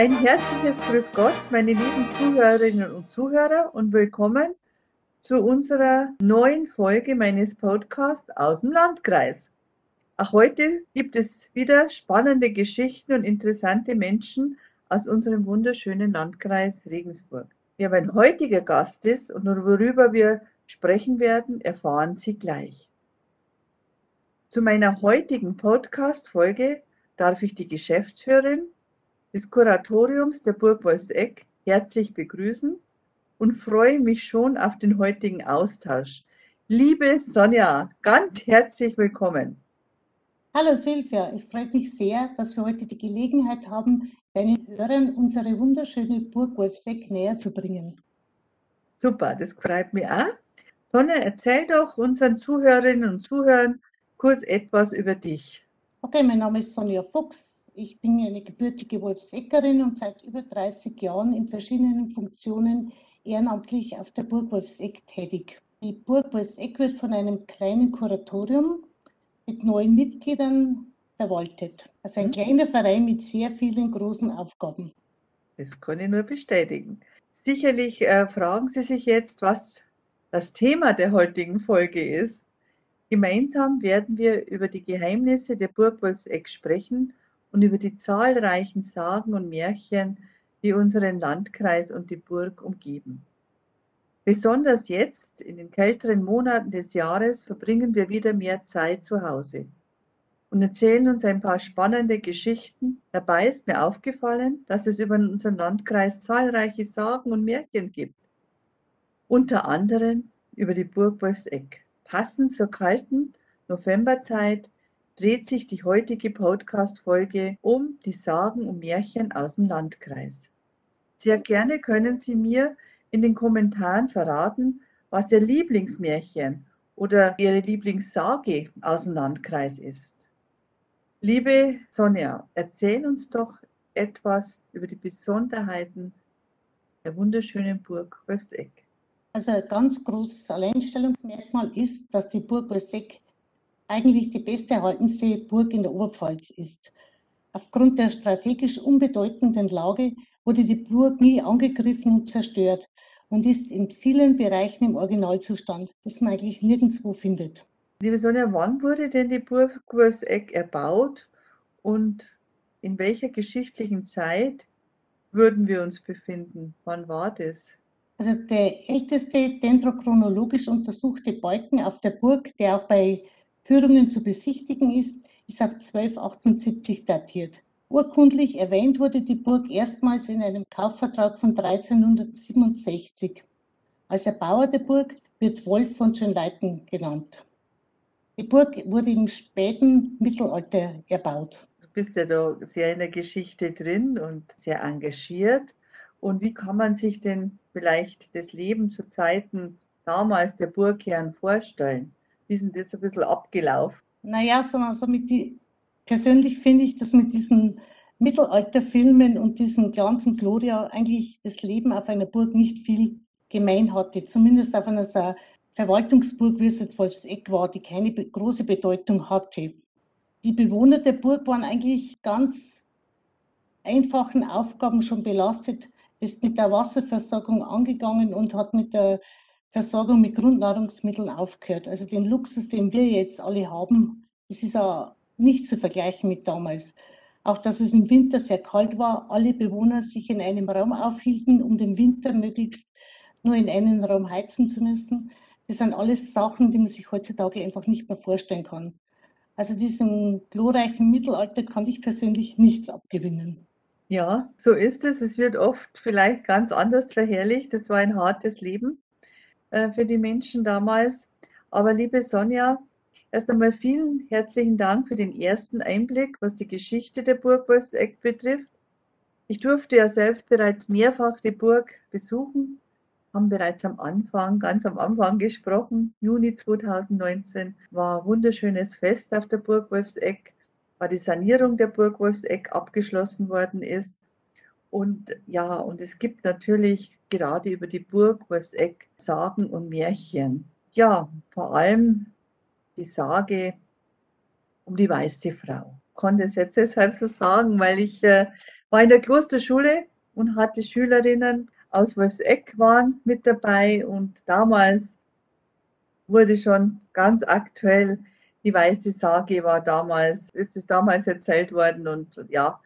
Ein herzliches Grüß Gott, meine lieben Zuhörerinnen und Zuhörer und willkommen zu unserer neuen Folge meines Podcasts aus dem Landkreis. Auch heute gibt es wieder spannende Geschichten und interessante Menschen aus unserem wunderschönen Landkreis Regensburg. Wer mein heutiger Gast ist und worüber wir sprechen werden, erfahren Sie gleich. Zu meiner heutigen Podcast-Folge darf ich die Geschäftsführerin des Kuratoriums der Burg Wolfseck herzlich begrüßen und freue mich schon auf den heutigen Austausch. Liebe Sonja, ganz herzlich willkommen. Hallo Silvia, es freut mich sehr, dass wir heute die Gelegenheit haben, deinen Hörern unsere wunderschöne Burg Wolfseck näher zu bringen. Super, das freut mich auch. Sonja, erzähl doch unseren Zuhörerinnen und Zuhörern kurz etwas über dich. Okay, mein Name ist Sonja Fuchs. Ich bin eine gebürtige Wolfseckerin und seit über 30 Jahren in verschiedenen Funktionen ehrenamtlich auf der Burg Wolfseck tätig. Die Burg Wolfseck wird von einem kleinen Kuratorium mit neun Mitgliedern verwaltet. Also ein mhm. kleiner Verein mit sehr vielen großen Aufgaben. Das kann ich nur bestätigen. Sicherlich äh, fragen Sie sich jetzt, was das Thema der heutigen Folge ist. Gemeinsam werden wir über die Geheimnisse der Burg Wolfseck sprechen und über die zahlreichen Sagen und Märchen, die unseren Landkreis und die Burg umgeben. Besonders jetzt, in den kälteren Monaten des Jahres, verbringen wir wieder mehr Zeit zu Hause und erzählen uns ein paar spannende Geschichten. Dabei ist mir aufgefallen, dass es über unseren Landkreis zahlreiche Sagen und Märchen gibt. Unter anderem über die Burg Wolfseck. Passend zur kalten Novemberzeit dreht sich die heutige Podcast-Folge um die Sagen und Märchen aus dem Landkreis. Sehr gerne können Sie mir in den Kommentaren verraten, was Ihr Lieblingsmärchen oder Ihre Lieblingssage aus dem Landkreis ist. Liebe Sonja, erzähl uns doch etwas über die Besonderheiten der wunderschönen Burg Wolfseck. Also ein ganz großes Alleinstellungsmerkmal ist, dass die Burg Wolseck eigentlich die beste erhaltenste Burg in der Oberpfalz ist. Aufgrund der strategisch unbedeutenden Lage wurde die Burg nie angegriffen und zerstört und ist in vielen Bereichen im Originalzustand, das man eigentlich nirgendwo findet. Liebe Sonja, wann wurde denn die Burg Wolseck erbaut und in welcher geschichtlichen Zeit würden wir uns befinden? Wann war das? Also der älteste dendrochronologisch untersuchte Balken auf der Burg, der auch bei Führungen zu besichtigen ist, ist auf 1278 datiert. Urkundlich erwähnt wurde die Burg erstmals in einem Kaufvertrag von 1367. Als Erbauer der Burg wird Wolf von Schönleiten genannt. Die Burg wurde im späten Mittelalter erbaut. Du bist ja da sehr in der Geschichte drin und sehr engagiert. Und wie kann man sich denn vielleicht das Leben zu Zeiten damals der Burgherren vorstellen? Wie ist denn das ein bisschen abgelaufen? Naja, so, also mit die, persönlich finde ich, dass mit diesen Mittelalterfilmen und diesem Glanz und Gloria eigentlich das Leben auf einer Burg nicht viel gemein hatte. Zumindest auf einer so Verwaltungsburg, wie es jetzt Wolfseck war, die keine große Bedeutung hatte. Die Bewohner der Burg waren eigentlich ganz einfachen Aufgaben schon belastet ist mit der Wasserversorgung angegangen und hat mit der Versorgung mit Grundnahrungsmitteln aufgehört. Also den Luxus, den wir jetzt alle haben, das ist auch nicht zu vergleichen mit damals. Auch dass es im Winter sehr kalt war, alle Bewohner sich in einem Raum aufhielten, um den Winter möglichst nur in einen Raum heizen zu müssen. Das sind alles Sachen, die man sich heutzutage einfach nicht mehr vorstellen kann. Also diesem glorreichen Mittelalter kann ich persönlich nichts abgewinnen. Ja, so ist es. Es wird oft vielleicht ganz anders verherrlicht. Das war ein hartes Leben äh, für die Menschen damals. Aber liebe Sonja, erst einmal vielen herzlichen Dank für den ersten Einblick, was die Geschichte der Burg Wolfseck betrifft. Ich durfte ja selbst bereits mehrfach die Burg besuchen, haben bereits am Anfang, ganz am Anfang gesprochen. Juni 2019 war ein wunderschönes Fest auf der Burg Wolfseck war die Sanierung der Burg Wolfseck abgeschlossen worden ist. Und ja, und es gibt natürlich gerade über die Burg Wolfseck Sagen und Märchen. Ja, vor allem die Sage um die weiße Frau. Ich konnte es jetzt deshalb so sagen, weil ich äh, war in der Klosterschule und hatte Schülerinnen aus Wolfseck waren mit dabei und damals wurde schon ganz aktuell die weiße Sage war damals, ist es damals erzählt worden und ja,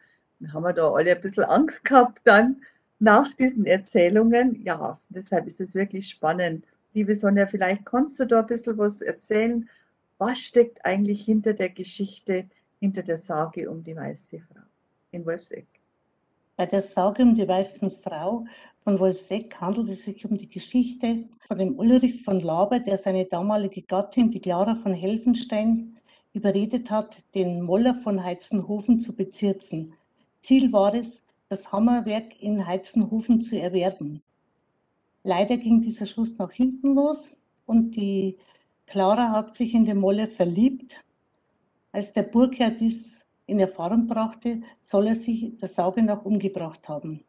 haben wir da alle ein bisschen Angst gehabt dann nach diesen Erzählungen. Ja, deshalb ist es wirklich spannend. Liebe Sonja, vielleicht kannst du da ein bisschen was erzählen. Was steckt eigentlich hinter der Geschichte, hinter der Sage um die weiße Frau in Wolfseck? Bei der Sage um die weiße Frau von Wolfseck handelt es sich um die Geschichte von dem Ulrich von Laber, der seine damalige Gattin, die Clara von Helfenstein, überredet hat, den Moller von Heizenhofen zu bezirzen. Ziel war es, das Hammerwerk in Heizenhofen zu erwerben. Leider ging dieser Schuss nach hinten los und die Clara hat sich in den Moller verliebt. Als der Burgherr dies in Erfahrung brachte, soll er sich der Sauge nach umgebracht haben.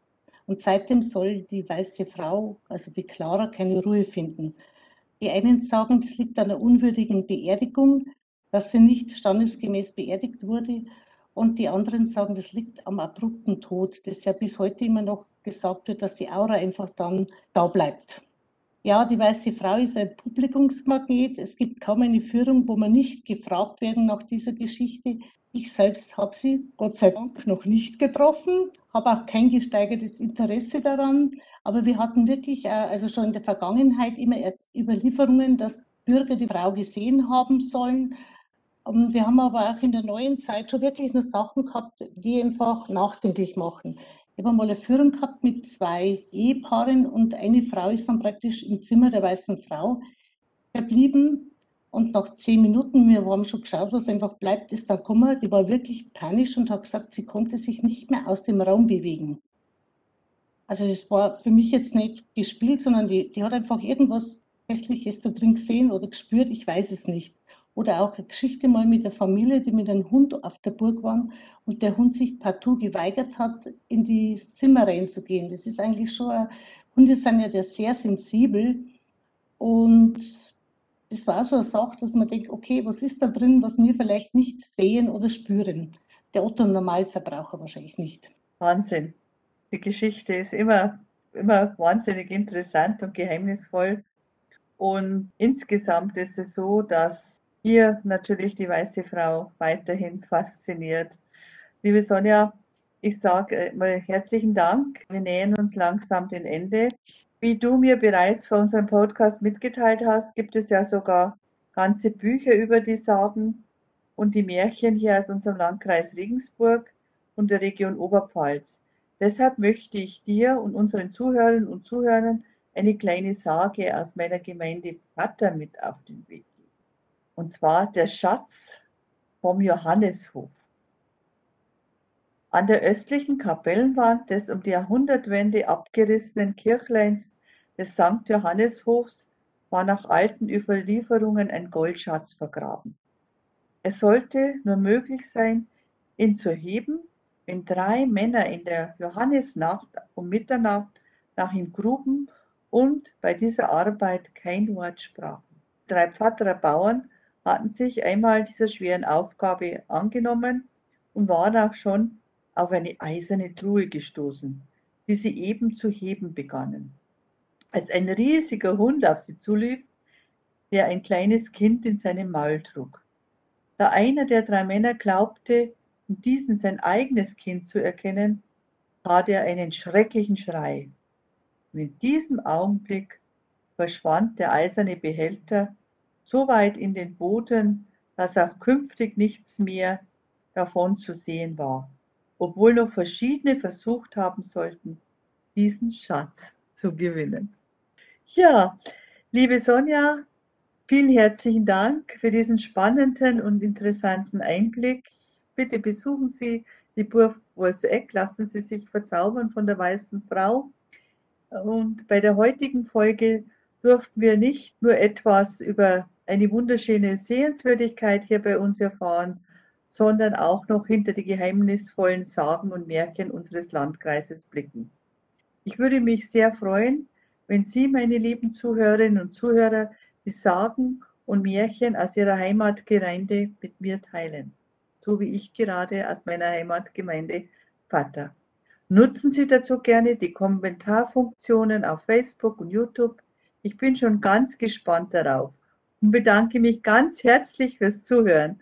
Und seitdem soll die weiße Frau, also die Clara, keine Ruhe finden. Die einen sagen, das liegt an der unwürdigen Beerdigung, dass sie nicht standesgemäß beerdigt wurde. Und die anderen sagen, das liegt am abrupten Tod, das ja bis heute immer noch gesagt wird, dass die Aura einfach dann da bleibt. Ja, die weiße Frau ist ein Publikumsmagnet. Es gibt kaum eine Führung, wo man nicht gefragt werden nach dieser Geschichte. Ich selbst habe sie Gott sei Dank noch nicht getroffen, habe auch kein gesteigertes Interesse daran. Aber wir hatten wirklich, äh, also schon in der Vergangenheit, immer Überlieferungen, dass Bürger die Frau gesehen haben sollen. Und wir haben aber auch in der neuen Zeit schon wirklich nur Sachen gehabt, die einfach nachdenklich machen. Ich habe mal eine Führung gehabt mit zwei Ehepaaren und eine Frau ist dann praktisch im Zimmer der weißen Frau verblieben und nach zehn Minuten, wir haben schon geschaut, was einfach bleibt, ist da gekommen. Die war wirklich panisch und hat gesagt, sie konnte sich nicht mehr aus dem Raum bewegen. Also das war für mich jetzt nicht gespielt, sondern die, die hat einfach irgendwas Hässliches da drin gesehen oder gespürt, ich weiß es nicht. Oder auch eine Geschichte mal mit der Familie, die mit einem Hund auf der Burg waren und der Hund sich partout geweigert hat, in die Zimmer reinzugehen. Das ist eigentlich schon, Hunde sind ja sehr sensibel und das war so eine Sache, dass man denkt, okay, was ist da drin, was wir vielleicht nicht sehen oder spüren? Der Otto-Normalverbraucher wahrscheinlich nicht. Wahnsinn. Die Geschichte ist immer, immer wahnsinnig interessant und geheimnisvoll. Und insgesamt ist es so, dass hier natürlich die weiße Frau weiterhin fasziniert. Liebe Sonja, ich sage mal herzlichen Dank. Wir nähern uns langsam dem Ende. Wie du mir bereits vor unserem Podcast mitgeteilt hast, gibt es ja sogar ganze Bücher über die Sagen und die Märchen hier aus unserem Landkreis Regensburg und der Region Oberpfalz. Deshalb möchte ich dir und unseren Zuhörern und Zuhörern eine kleine Sage aus meiner Gemeinde Vater mit auf den Weg. Und zwar der Schatz vom Johanneshof. An der östlichen Kapellenwand des um die Jahrhundertwende abgerissenen Kirchleins des St. Johanneshofs war nach alten Überlieferungen ein Goldschatz vergraben. Es sollte nur möglich sein, ihn zu heben, wenn drei Männer in der Johannisnacht um Mitternacht nach ihm gruben und bei dieser Arbeit kein Wort sprachen. Drei Pfadderer Bauern hatten sich einmal dieser schweren Aufgabe angenommen und waren auch schon auf eine eiserne Truhe gestoßen, die sie eben zu heben begannen. Als ein riesiger Hund auf sie zulief, der ein kleines Kind in seinem Maul trug. Da einer der drei Männer glaubte, in diesem sein eigenes Kind zu erkennen, tat er einen schrecklichen Schrei. Und in diesem Augenblick verschwand der eiserne Behälter so weit in den Boden, dass auch künftig nichts mehr davon zu sehen war obwohl noch verschiedene versucht haben sollten, diesen Schatz zu gewinnen. Ja, liebe Sonja, vielen herzlichen Dank für diesen spannenden und interessanten Einblick. Bitte besuchen Sie die Burg Wolseck, lassen Sie sich verzaubern von der weißen Frau. Und bei der heutigen Folge durften wir nicht nur etwas über eine wunderschöne Sehenswürdigkeit hier bei uns erfahren, sondern auch noch hinter die geheimnisvollen Sagen und Märchen unseres Landkreises blicken. Ich würde mich sehr freuen, wenn Sie, meine lieben Zuhörerinnen und Zuhörer, die Sagen und Märchen aus Ihrer Heimatgemeinde mit mir teilen, so wie ich gerade aus meiner Heimatgemeinde Vater. Nutzen Sie dazu gerne die Kommentarfunktionen auf Facebook und YouTube. Ich bin schon ganz gespannt darauf und bedanke mich ganz herzlich fürs Zuhören.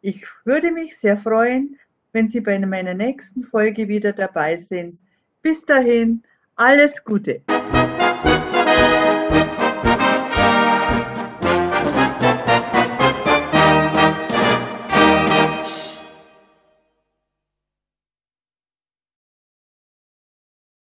Ich würde mich sehr freuen, wenn Sie bei meiner nächsten Folge wieder dabei sind. Bis dahin, alles Gute!